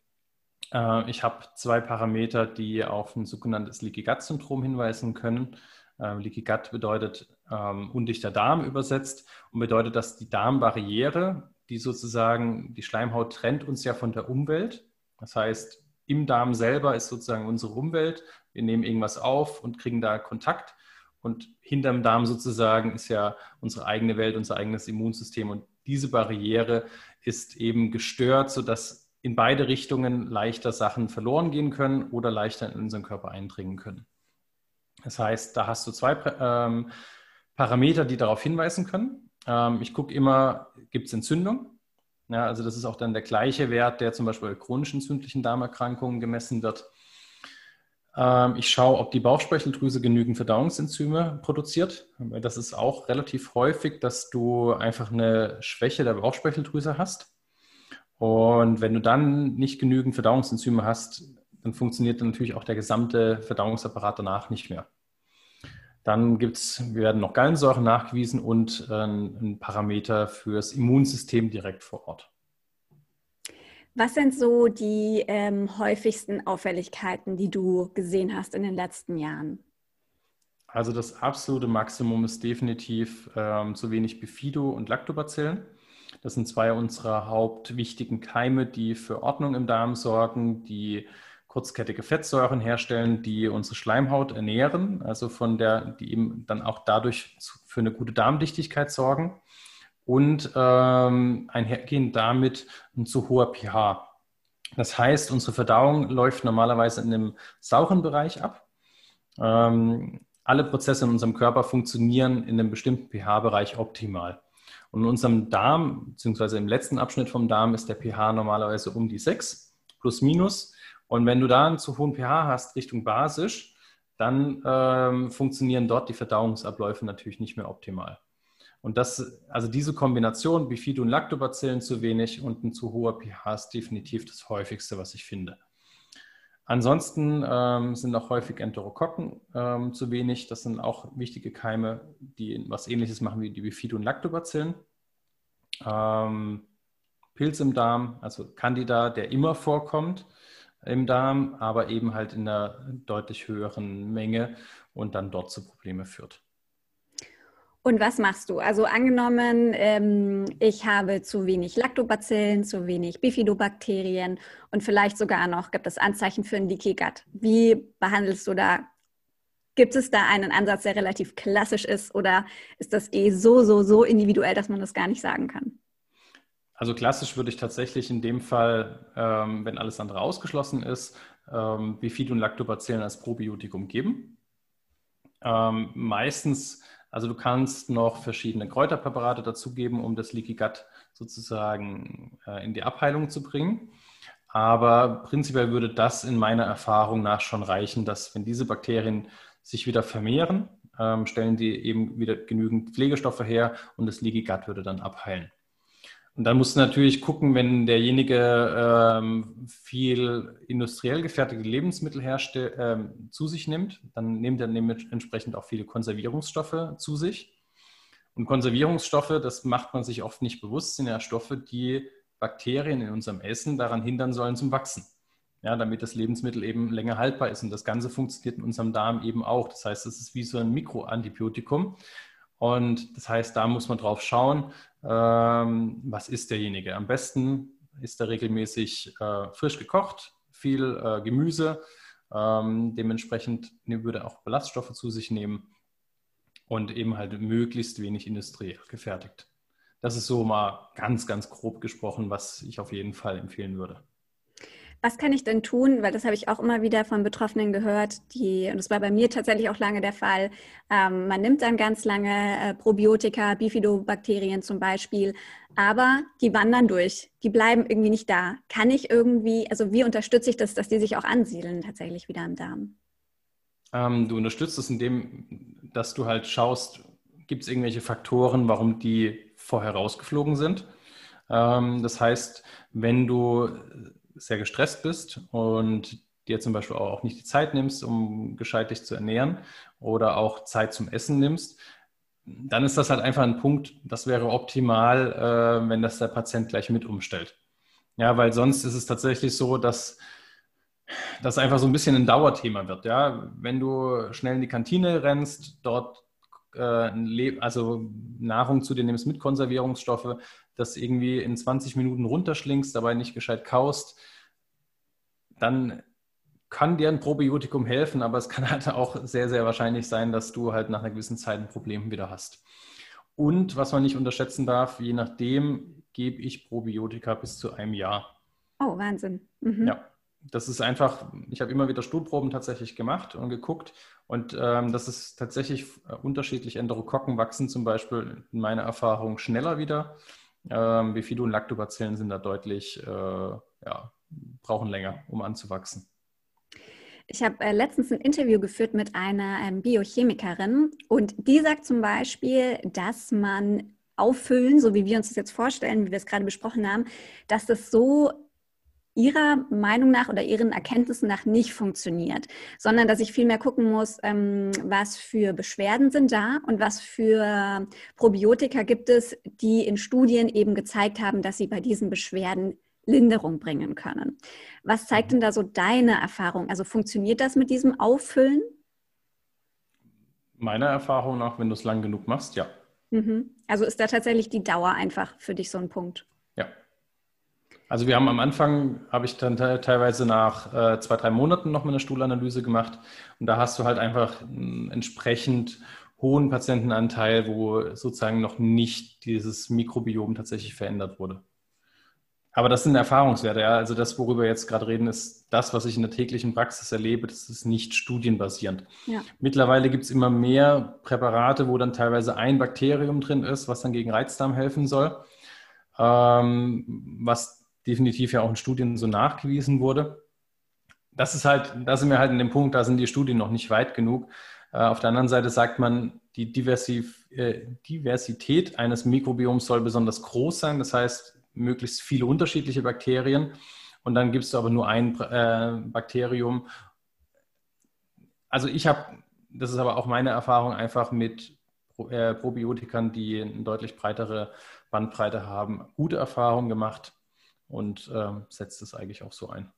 Äh, ich habe zwei Parameter, die auf ein sogenanntes Leaky Gut Syndrom hinweisen können. Äh, Leaky Gut bedeutet ähm, undichter Darm übersetzt und bedeutet, dass die Darmbarriere, die sozusagen die Schleimhaut trennt uns ja von der Umwelt. Das heißt, im Darm selber ist sozusagen unsere Umwelt. Wir nehmen irgendwas auf und kriegen da Kontakt. Und hinterm Darm sozusagen ist ja unsere eigene Welt, unser eigenes Immunsystem. Und diese Barriere ist eben gestört, sodass in beide Richtungen leichter Sachen verloren gehen können oder leichter in unseren Körper eindringen können. Das heißt, da hast du zwei ähm, Parameter, die darauf hinweisen können. Ähm, ich gucke immer, gibt es Entzündung? Ja, also das ist auch dann der gleiche Wert, der zum Beispiel bei chronisch entzündlichen Darmerkrankungen gemessen wird. Ähm, ich schaue, ob die Bauchspeicheldrüse genügend Verdauungsenzyme produziert. Das ist auch relativ häufig, dass du einfach eine Schwäche der Bauchspeicheldrüse hast. Und wenn du dann nicht genügend Verdauungsenzyme hast, dann funktioniert dann natürlich auch der gesamte Verdauungsapparat danach nicht mehr. Dann gibt's, werden noch Gallensäuren nachgewiesen und äh, ein Parameter fürs Immunsystem direkt vor Ort. Was sind so die ähm, häufigsten Auffälligkeiten, die du gesehen hast in den letzten Jahren? Also das absolute Maximum ist definitiv ähm, zu wenig Bifido und Lactobacillen. Das sind zwei unserer hauptwichtigen Keime, die für Ordnung im Darm sorgen, die kurzkettige Fettsäuren herstellen, die unsere Schleimhaut ernähren, also von der, die eben dann auch dadurch für eine gute Darmdichtigkeit sorgen und ähm, einhergehend damit ein zu hoher pH. Das heißt, unsere Verdauung läuft normalerweise in einem sauren Bereich ab. Ähm, alle Prozesse in unserem Körper funktionieren in einem bestimmten pH-Bereich optimal. Und in unserem Darm, beziehungsweise im letzten Abschnitt vom Darm, ist der pH normalerweise um die 6 plus minus. Und wenn du da einen zu hohen pH hast Richtung basisch, dann ähm, funktionieren dort die Verdauungsabläufe natürlich nicht mehr optimal. Und das, also diese Kombination, Bifido und Lactobacillen zu wenig und ein zu hoher pH ist definitiv das häufigste, was ich finde. Ansonsten ähm, sind auch häufig Enterokokken ähm, zu wenig. Das sind auch wichtige Keime, die was ähnliches machen wie die und Lactobacillen. Ähm, Pilz im Darm, also Candida, der immer vorkommt im Darm, aber eben halt in einer deutlich höheren Menge und dann dort zu Problemen führt. Und was machst du? Also angenommen, ähm, ich habe zu wenig Lactobacillen, zu wenig Bifidobakterien und vielleicht sogar noch gibt es Anzeichen für ein Leaky Gut. Wie behandelst du da? Gibt es da einen Ansatz, der relativ klassisch ist oder ist das eh so, so, so individuell, dass man das gar nicht sagen kann? Also klassisch würde ich tatsächlich in dem Fall, ähm, wenn alles andere ausgeschlossen ist, ähm, Bifid und Lactobacillen als Probiotikum geben. Ähm, meistens also du kannst noch verschiedene Kräuterpräparate dazugeben, um das Leaky Gut sozusagen äh, in die Abheilung zu bringen. Aber prinzipiell würde das in meiner Erfahrung nach schon reichen, dass wenn diese Bakterien sich wieder vermehren, ähm, stellen die eben wieder genügend Pflegestoffe her und das Leaky Gut würde dann abheilen. Und dann musst du natürlich gucken, wenn derjenige ähm, viel industriell gefertigte Lebensmittel ähm, zu sich nimmt, dann nimmt er entsprechend auch viele Konservierungsstoffe zu sich. Und Konservierungsstoffe, das macht man sich oft nicht bewusst, sind ja Stoffe, die Bakterien in unserem Essen daran hindern sollen zum Wachsen. Ja, damit das Lebensmittel eben länger haltbar ist. Und das Ganze funktioniert in unserem Darm eben auch. Das heißt, es ist wie so ein Mikroantibiotikum. Und das heißt, da muss man drauf schauen, ähm, was ist derjenige. Am besten ist er regelmäßig äh, frisch gekocht, viel äh, Gemüse. Ähm, dementsprechend ne, würde er auch Ballaststoffe zu sich nehmen und eben halt möglichst wenig industriell gefertigt. Das ist so mal ganz, ganz grob gesprochen, was ich auf jeden Fall empfehlen würde. Was kann ich denn tun? Weil das habe ich auch immer wieder von Betroffenen gehört, die, und das war bei mir tatsächlich auch lange der Fall, ähm, man nimmt dann ganz lange äh, Probiotika, Bifidobakterien zum Beispiel, aber die wandern durch, die bleiben irgendwie nicht da. Kann ich irgendwie, also wie unterstütze ich das, dass die sich auch ansiedeln tatsächlich wieder im Darm? Ähm, du unterstützt es indem, dass du halt schaust, gibt es irgendwelche Faktoren, warum die vorher rausgeflogen sind. Ähm, das heißt, wenn du sehr gestresst bist und dir zum Beispiel auch nicht die Zeit nimmst, um gescheit dich zu ernähren oder auch Zeit zum Essen nimmst, dann ist das halt einfach ein Punkt, das wäre optimal, äh, wenn das der Patient gleich mit umstellt. Ja, weil sonst ist es tatsächlich so, dass das einfach so ein bisschen ein Dauerthema wird. Ja, wenn du schnell in die Kantine rennst, dort äh, also Nahrung zu dir nimmst mit Konservierungsstoffe, das irgendwie in 20 Minuten runterschlingst, dabei nicht gescheit kaust, dann kann dir ein Probiotikum helfen, aber es kann halt auch sehr, sehr wahrscheinlich sein, dass du halt nach einer gewissen Zeit ein Problem wieder hast. Und was man nicht unterschätzen darf, je nachdem gebe ich Probiotika bis zu einem Jahr. Oh, Wahnsinn. Mhm. Ja, das ist einfach, ich habe immer wieder Stuhlproben tatsächlich gemacht und geguckt und ähm, das ist tatsächlich äh, unterschiedlich. Enterokokken wachsen zum Beispiel in meiner Erfahrung schneller wieder. Ähm, Bifido und Lactobacillen sind da deutlich, äh, ja, brauchen länger, um anzuwachsen. Ich habe äh, letztens ein Interview geführt mit einer ähm, Biochemikerin und die sagt zum Beispiel, dass man auffüllen, so wie wir uns das jetzt vorstellen, wie wir es gerade besprochen haben, dass das so ihrer Meinung nach oder ihren Erkenntnissen nach nicht funktioniert, sondern dass ich vielmehr gucken muss, ähm, was für Beschwerden sind da und was für Probiotika gibt es, die in Studien eben gezeigt haben, dass sie bei diesen Beschwerden Linderung bringen können. Was zeigt denn da so deine Erfahrung? Also funktioniert das mit diesem Auffüllen? Meiner Erfahrung nach, wenn du es lang genug machst, ja. Mhm. Also ist da tatsächlich die Dauer einfach für dich so ein Punkt? Also wir haben am Anfang, habe ich dann teilweise nach äh, zwei, drei Monaten noch mal eine Stuhlanalyse gemacht und da hast du halt einfach entsprechend hohen Patientenanteil, wo sozusagen noch nicht dieses Mikrobiom tatsächlich verändert wurde. Aber das sind Erfahrungswerte. Ja. Also das, worüber wir jetzt gerade reden, ist das, was ich in der täglichen Praxis erlebe. Das ist nicht studienbasierend. Ja. Mittlerweile gibt es immer mehr Präparate, wo dann teilweise ein Bakterium drin ist, was dann gegen Reizdarm helfen soll, ähm, was definitiv ja auch in Studien so nachgewiesen wurde. Das ist halt, da sind wir halt in dem Punkt, da sind die Studien noch nicht weit genug. Äh, auf der anderen Seite sagt man, die äh, Diversität eines Mikrobioms soll besonders groß sein. Das heißt, möglichst viele unterschiedliche Bakterien und dann gibst du aber nur ein äh, Bakterium. Also ich habe, das ist aber auch meine Erfahrung, einfach mit Probiotikern, die eine deutlich breitere Bandbreite haben, gute Erfahrungen gemacht und äh, setzt es eigentlich auch so ein.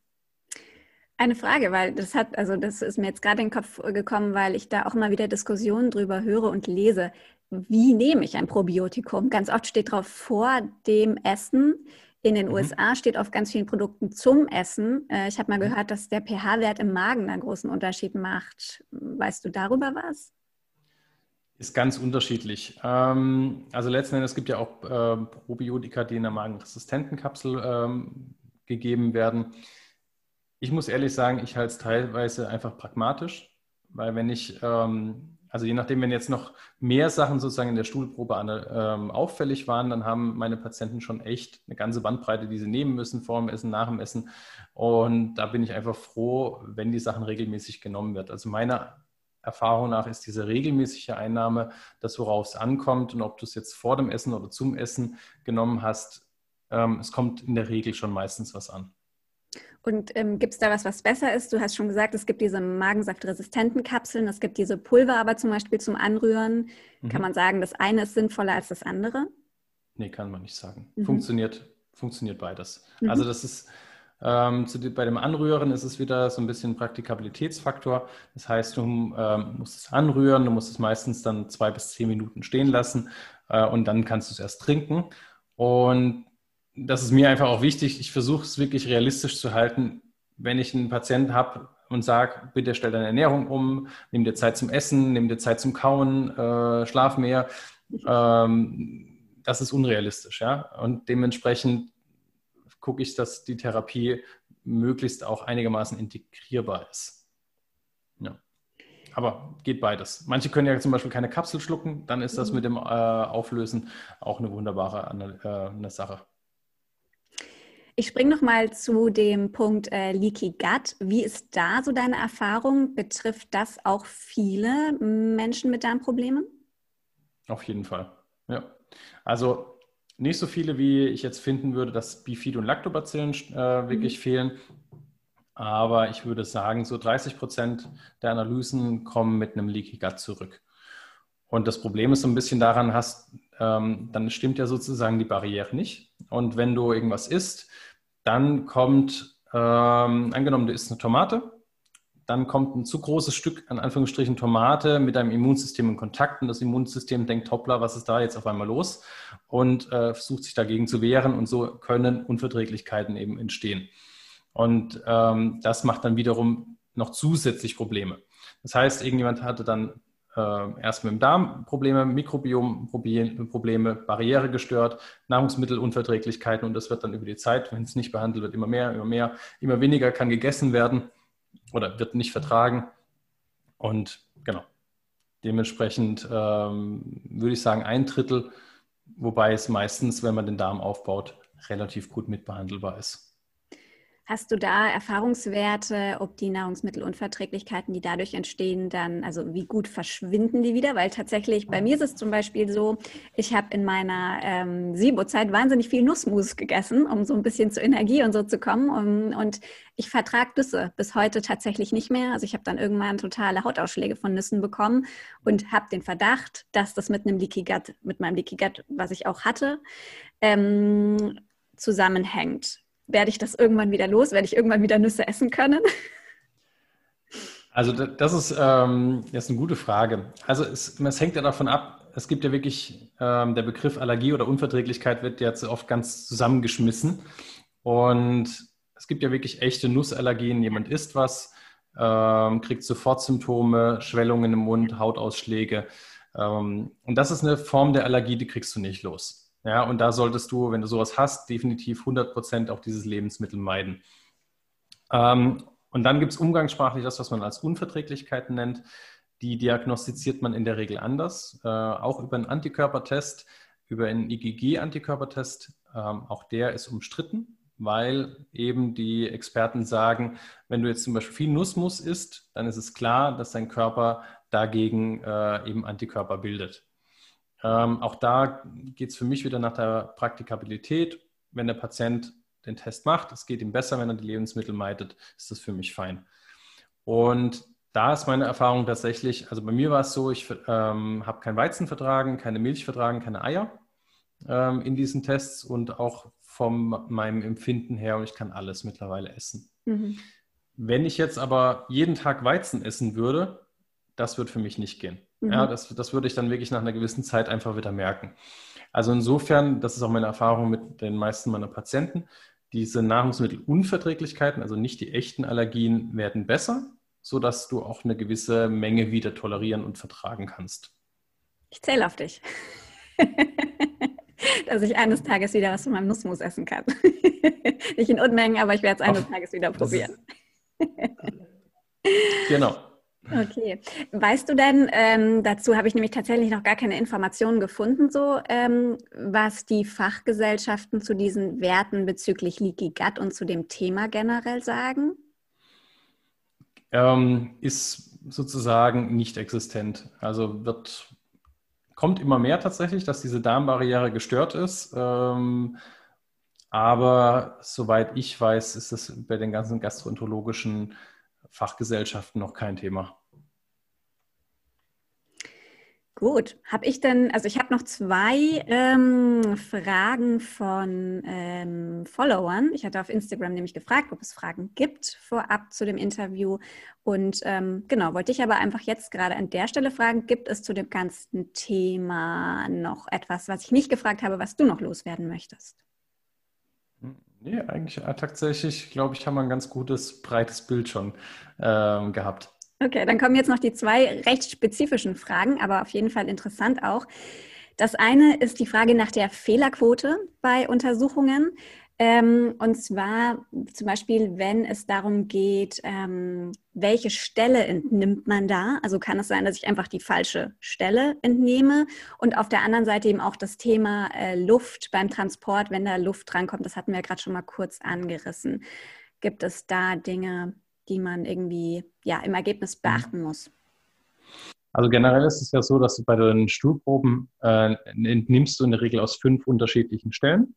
Eine Frage, weil das hat, also das ist mir jetzt gerade in den Kopf gekommen, weil ich da auch immer wieder Diskussionen drüber höre und lese wie nehme ich ein Probiotikum? Ganz oft steht drauf vor dem Essen. In den mhm. USA steht auf ganz vielen Produkten zum Essen. Äh, ich habe mal mhm. gehört, dass der pH-Wert im Magen einen großen Unterschied macht. Weißt du darüber was? Ist ganz unterschiedlich. Ähm, also letzten Endes gibt ja auch äh, Probiotika, die in der magenresistenten Kapsel ähm, gegeben werden. Ich muss ehrlich sagen, ich halte es teilweise einfach pragmatisch, weil wenn ich ähm, also je nachdem, wenn jetzt noch mehr Sachen sozusagen in der Stuhlprobe ähm, auffällig waren, dann haben meine Patienten schon echt eine ganze Bandbreite, die sie nehmen müssen, vor dem Essen, nach dem Essen. Und da bin ich einfach froh, wenn die Sachen regelmäßig genommen wird. Also meiner Erfahrung nach ist diese regelmäßige Einnahme das, worauf es ankommt. Und ob du es jetzt vor dem Essen oder zum Essen genommen hast, ähm, es kommt in der Regel schon meistens was an. Und ähm, gibt es da was, was besser ist? Du hast schon gesagt, es gibt diese magensaftresistenten Kapseln, es gibt diese Pulver aber zum Beispiel zum Anrühren. Mhm. Kann man sagen, das eine ist sinnvoller als das andere? Nee, kann man nicht sagen. Mhm. Funktioniert, funktioniert beides. Mhm. Also das ist ähm, zu, bei dem Anrühren ist es wieder so ein bisschen Praktikabilitätsfaktor. Das heißt, du ähm, musst es anrühren, du musst es meistens dann zwei bis zehn Minuten stehen lassen äh, und dann kannst du es erst trinken. Und das ist mir einfach auch wichtig. Ich versuche es wirklich realistisch zu halten. Wenn ich einen Patienten habe und sage, bitte stell deine Ernährung um, nimm dir Zeit zum Essen, nimm dir Zeit zum Kauen, äh, schlaf mehr, ähm, das ist unrealistisch. Ja? Und dementsprechend gucke ich, dass die Therapie möglichst auch einigermaßen integrierbar ist. Ja. Aber geht beides. Manche können ja zum Beispiel keine Kapsel schlucken, dann ist das mhm. mit dem äh, Auflösen auch eine wunderbare äh, eine Sache. Ich springe noch mal zu dem Punkt äh, Leaky Gut. Wie ist da so deine Erfahrung? Betrifft das auch viele Menschen mit Darmproblemen? Auf jeden Fall, ja. Also nicht so viele, wie ich jetzt finden würde, dass Bifid- und Lactobacillen äh, wirklich mhm. fehlen. Aber ich würde sagen, so 30 Prozent der Analysen kommen mit einem Leaky Gut zurück. Und das Problem ist so ein bisschen daran, hast, ähm, dann stimmt ja sozusagen die Barriere nicht. Und wenn du irgendwas isst, dann kommt, ähm, angenommen, du isst eine Tomate, dann kommt ein zu großes Stück, an Anführungsstrichen, Tomate mit deinem Immunsystem in Kontakt und das Immunsystem denkt, hoppla, was ist da jetzt auf einmal los? Und äh, versucht sich dagegen zu wehren und so können Unverträglichkeiten eben entstehen. Und ähm, das macht dann wiederum noch zusätzlich Probleme. Das heißt, irgendjemand hatte dann äh, erst mit dem Darm Probleme, Mikrobiom-Probleme, Barriere gestört, Nahrungsmittelunverträglichkeiten und das wird dann über die Zeit, wenn es nicht behandelt wird, immer mehr, immer mehr, immer weniger kann gegessen werden oder wird nicht vertragen. Und genau, dementsprechend ähm, würde ich sagen ein Drittel, wobei es meistens, wenn man den Darm aufbaut, relativ gut mitbehandelbar ist. Hast du da Erfahrungswerte, ob die Nahrungsmittelunverträglichkeiten, die dadurch entstehen, dann, also wie gut verschwinden die wieder? Weil tatsächlich, bei mir ist es zum Beispiel so, ich habe in meiner ähm, SIBO-Zeit wahnsinnig viel Nussmus gegessen, um so ein bisschen zur Energie und so zu kommen. Um, und ich vertrage Nüsse bis heute tatsächlich nicht mehr. Also ich habe dann irgendwann totale Hautausschläge von Nüssen bekommen und habe den Verdacht, dass das mit einem Leaky Gut, mit meinem Leaky Gut, was ich auch hatte, ähm, zusammenhängt. Werde ich das irgendwann wieder los? Werde ich irgendwann wieder Nüsse essen können? Also das ist, ähm, das ist eine gute Frage. Also es, es hängt ja davon ab, es gibt ja wirklich, ähm, der Begriff Allergie oder Unverträglichkeit wird ja oft ganz zusammengeschmissen. Und es gibt ja wirklich echte Nussallergien. Jemand isst was, ähm, kriegt sofort Symptome, Schwellungen im Mund, Hautausschläge. Ähm, und das ist eine Form der Allergie, die kriegst du nicht los. Ja, und da solltest du, wenn du sowas hast, definitiv 100 Prozent auch dieses Lebensmittel meiden. Ähm, und dann gibt es umgangssprachlich das, was man als Unverträglichkeiten nennt. Die diagnostiziert man in der Regel anders, äh, auch über einen Antikörpertest, über einen IgG-Antikörpertest. Ähm, auch der ist umstritten, weil eben die Experten sagen, wenn du jetzt zum Beispiel viel Nussmus isst, dann ist es klar, dass dein Körper dagegen äh, eben Antikörper bildet. Ähm, auch da geht es für mich wieder nach der Praktikabilität. Wenn der Patient den Test macht, es geht ihm besser, wenn er die Lebensmittel meidet, ist das für mich fein. Und da ist meine Erfahrung tatsächlich, also bei mir war es so, ich ähm, habe kein Weizen vertragen, keine Milch vertragen, keine Eier ähm, in diesen Tests und auch von meinem Empfinden her und ich kann alles mittlerweile essen. Mhm. Wenn ich jetzt aber jeden Tag Weizen essen würde, das wird für mich nicht gehen. Mhm. Ja, das, das würde ich dann wirklich nach einer gewissen Zeit einfach wieder merken. Also insofern, das ist auch meine Erfahrung mit den meisten meiner Patienten, diese Nahrungsmittelunverträglichkeiten, also nicht die echten Allergien, werden besser, sodass du auch eine gewisse Menge wieder tolerieren und vertragen kannst. Ich zähle auf dich. dass ich eines Tages wieder was von meinem Nussmus essen kann. Nicht in Unmengen, aber ich werde es eines Tages wieder probieren. genau. Okay. Weißt du denn, ähm, dazu habe ich nämlich tatsächlich noch gar keine Informationen gefunden, so ähm, was die Fachgesellschaften zu diesen Werten bezüglich Leaky Gut und zu dem Thema generell sagen? Ähm, ist sozusagen nicht existent. Also wird, kommt immer mehr tatsächlich, dass diese Darmbarriere gestört ist. Ähm, aber soweit ich weiß, ist das bei den ganzen gastroenterologischen Fachgesellschaften noch kein Thema. Gut, habe ich denn, also ich habe noch zwei ähm, Fragen von ähm, Followern. Ich hatte auf Instagram nämlich gefragt, ob es Fragen gibt vorab zu dem Interview. Und ähm, genau, wollte ich aber einfach jetzt gerade an der Stelle fragen, gibt es zu dem ganzen Thema noch etwas, was ich nicht gefragt habe, was du noch loswerden möchtest? Nee, eigentlich äh, tatsächlich, glaube ich, haben wir ein ganz gutes, breites Bild schon ähm, gehabt. Okay, dann kommen jetzt noch die zwei recht spezifischen Fragen, aber auf jeden Fall interessant auch. Das eine ist die Frage nach der Fehlerquote bei Untersuchungen. Ähm, und zwar zum Beispiel, wenn es darum geht, ähm, welche Stelle entnimmt man da? Also kann es sein, dass ich einfach die falsche Stelle entnehme? Und auf der anderen Seite eben auch das Thema äh, Luft beim Transport, wenn da Luft drankommt. Das hatten wir gerade schon mal kurz angerissen. Gibt es da Dinge, die man irgendwie ja, im Ergebnis beachten muss? Also generell ist es ja so, dass du bei den Stuhlproben äh, entnimmst du in der Regel aus fünf unterschiedlichen Stellen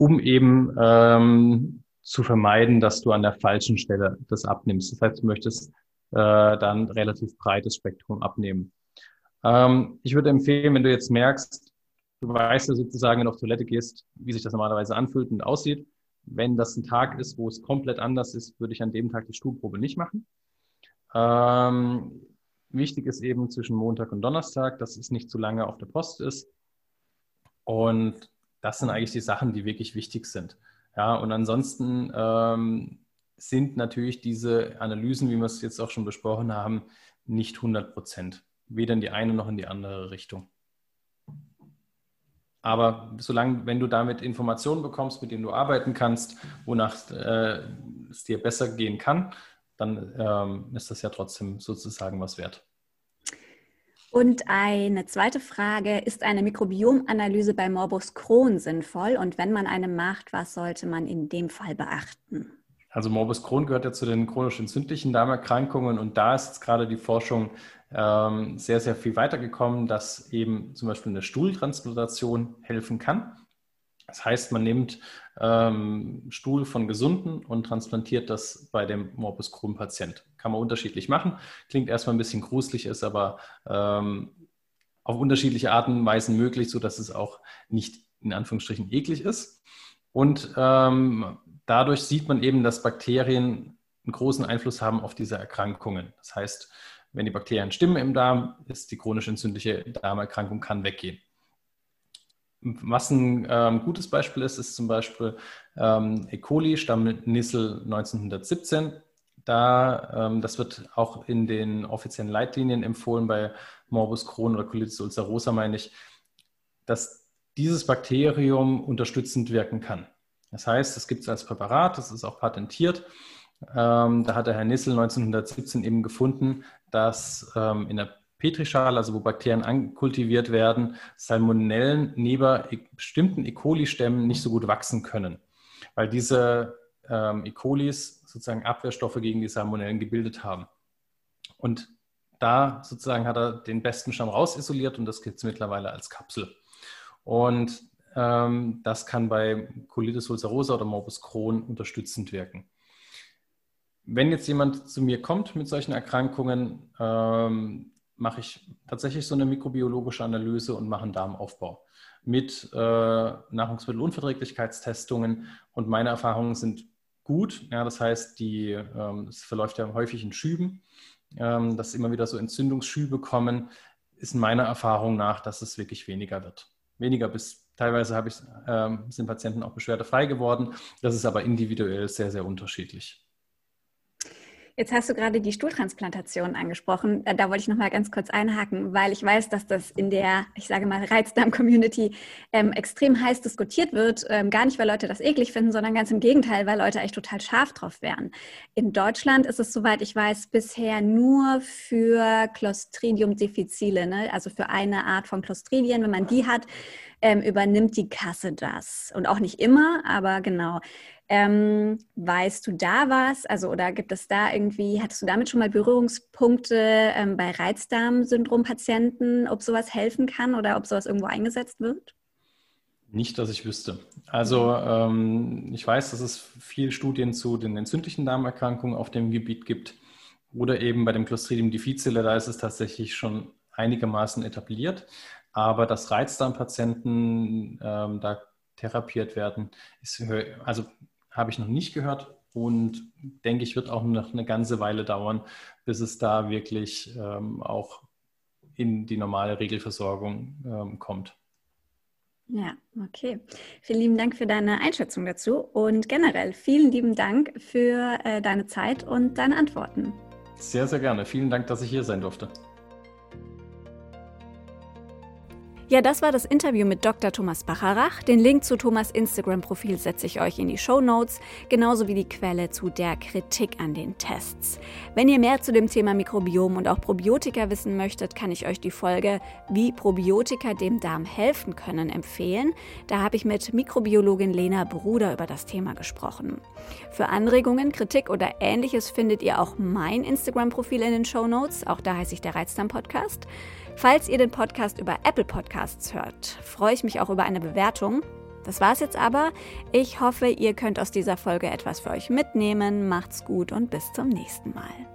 um eben ähm, zu vermeiden, dass du an der falschen Stelle das abnimmst. Das heißt, du möchtest äh, dann relativ breites Spektrum abnehmen. Ähm, ich würde empfehlen, wenn du jetzt merkst, du weißt ja sozusagen, wenn du auf Toilette gehst, wie sich das normalerweise anfühlt und aussieht. Wenn das ein Tag ist, wo es komplett anders ist, würde ich an dem Tag die Stuhlprobe nicht machen. Ähm, wichtig ist eben zwischen Montag und Donnerstag, dass es nicht zu lange auf der Post ist. Und das sind eigentlich die Sachen, die wirklich wichtig sind. Ja, und ansonsten ähm, sind natürlich diese Analysen, wie wir es jetzt auch schon besprochen haben, nicht 100 Prozent. Weder in die eine noch in die andere Richtung. Aber solange, wenn du damit Informationen bekommst, mit denen du arbeiten kannst, wonach äh, es dir besser gehen kann, dann ähm, ist das ja trotzdem sozusagen was wert. Und eine zweite Frage, ist eine Mikrobiomanalyse bei Morbus Crohn sinnvoll? Und wenn man eine macht, was sollte man in dem Fall beachten? Also Morbus Crohn gehört ja zu den chronisch entzündlichen Darmerkrankungen und da ist jetzt gerade die Forschung ähm, sehr, sehr viel weitergekommen, dass eben zum Beispiel eine Stuhltransplantation helfen kann. Das heißt, man nimmt ähm, Stuhl von Gesunden und transplantiert das bei dem Morbus Crohn-Patient. Kann man unterschiedlich machen. Klingt erstmal ein bisschen gruselig, ist aber ähm, auf unterschiedliche Arten und Weisen möglich, sodass es auch nicht in Anführungsstrichen eklig ist. Und ähm, dadurch sieht man eben, dass Bakterien einen großen Einfluss haben auf diese Erkrankungen. Das heißt, wenn die Bakterien stimmen im Darm, ist die chronisch entzündliche Darmerkrankung kann weggehen. Was ein ähm, gutes Beispiel ist, ist zum Beispiel ähm, E. coli, Stammnissel 1917. Da, ähm, das wird auch in den offiziellen Leitlinien empfohlen bei Morbus Crohn oder Colitis ulcerosa, meine ich, dass dieses Bakterium unterstützend wirken kann. Das heißt, es gibt es als Präparat, das ist auch patentiert. Ähm, da hat der Herr Nissel 1917 eben gefunden, dass ähm, in der Petrischale, also wo Bakterien ankultiviert werden, Salmonellen neben e, bestimmten E. coli-Stämmen nicht so gut wachsen können, weil diese ähm, E. colis sozusagen Abwehrstoffe gegen die Salmonellen gebildet haben. Und da sozusagen hat er den besten Stamm rausisoliert und das gibt es mittlerweile als Kapsel. Und ähm, das kann bei Colitis ulcerosa oder Morbus Crohn unterstützend wirken. Wenn jetzt jemand zu mir kommt mit solchen Erkrankungen, ähm, mache ich tatsächlich so eine mikrobiologische Analyse und mache einen Darmaufbau mit äh, Nahrungsmittelunverträglichkeitstestungen. Und meine Erfahrungen sind gut. Ja, das heißt, die, ähm, es verläuft ja häufig in Schüben, ähm, dass immer wieder so Entzündungsschübe kommen, ist meiner Erfahrung nach, dass es wirklich weniger wird. Weniger bis teilweise habe ich, ähm, sind Patienten auch beschwerdefrei geworden. Das ist aber individuell sehr, sehr unterschiedlich. Jetzt hast du gerade die Stuhltransplantation angesprochen. Äh, da wollte ich noch mal ganz kurz einhaken, weil ich weiß, dass das in der, ich sage mal, Reizdarm-Community ähm, extrem heiß diskutiert wird. Ähm, gar nicht, weil Leute das eklig finden, sondern ganz im Gegenteil, weil Leute echt total scharf drauf wären. In Deutschland ist es, soweit ich weiß, bisher nur für Clostridium difficile, ne? also für eine Art von Clostridien. Wenn man die hat, ähm, übernimmt die Kasse das. Und auch nicht immer, aber genau. Ähm, weißt du da was? Also, oder gibt es da irgendwie, hattest du damit schon mal Berührungspunkte ähm, bei Reizdarmsyndrom-Patienten, ob sowas helfen kann oder ob sowas irgendwo eingesetzt wird? Nicht, dass ich wüsste. Also ähm, ich weiß, dass es viele Studien zu den entzündlichen Darmerkrankungen auf dem Gebiet gibt oder eben bei dem Clostridium difficile, da ist es tatsächlich schon einigermaßen etabliert. Aber dass Reizdarmpatienten ähm, da therapiert werden, ist, also habe ich noch nicht gehört und denke ich, wird auch noch eine ganze Weile dauern, bis es da wirklich ähm, auch in die normale Regelversorgung ähm, kommt. Ja, okay. Vielen lieben Dank für deine Einschätzung dazu und generell vielen lieben Dank für äh, deine Zeit und deine Antworten. Sehr, sehr gerne. Vielen Dank, dass ich hier sein durfte. Ja, das war das Interview mit Dr. Thomas Bacharach. Den Link zu Thomas Instagram-Profil setze ich euch in die Show Notes, genauso wie die Quelle zu der Kritik an den Tests. Wenn ihr mehr zu dem Thema Mikrobiom und auch Probiotika wissen möchtet, kann ich euch die Folge Wie Probiotika dem Darm helfen können empfehlen. Da habe ich mit Mikrobiologin Lena Bruder über das Thema gesprochen. Für Anregungen, Kritik oder ähnliches findet ihr auch mein Instagram-Profil in den Show Notes. Auch da heiße ich der Reizdarm Podcast. Falls ihr den Podcast über Apple Podcasts hört, freue ich mich auch über eine Bewertung. Das war's jetzt aber. Ich hoffe, ihr könnt aus dieser Folge etwas für euch mitnehmen. Macht's gut und bis zum nächsten Mal.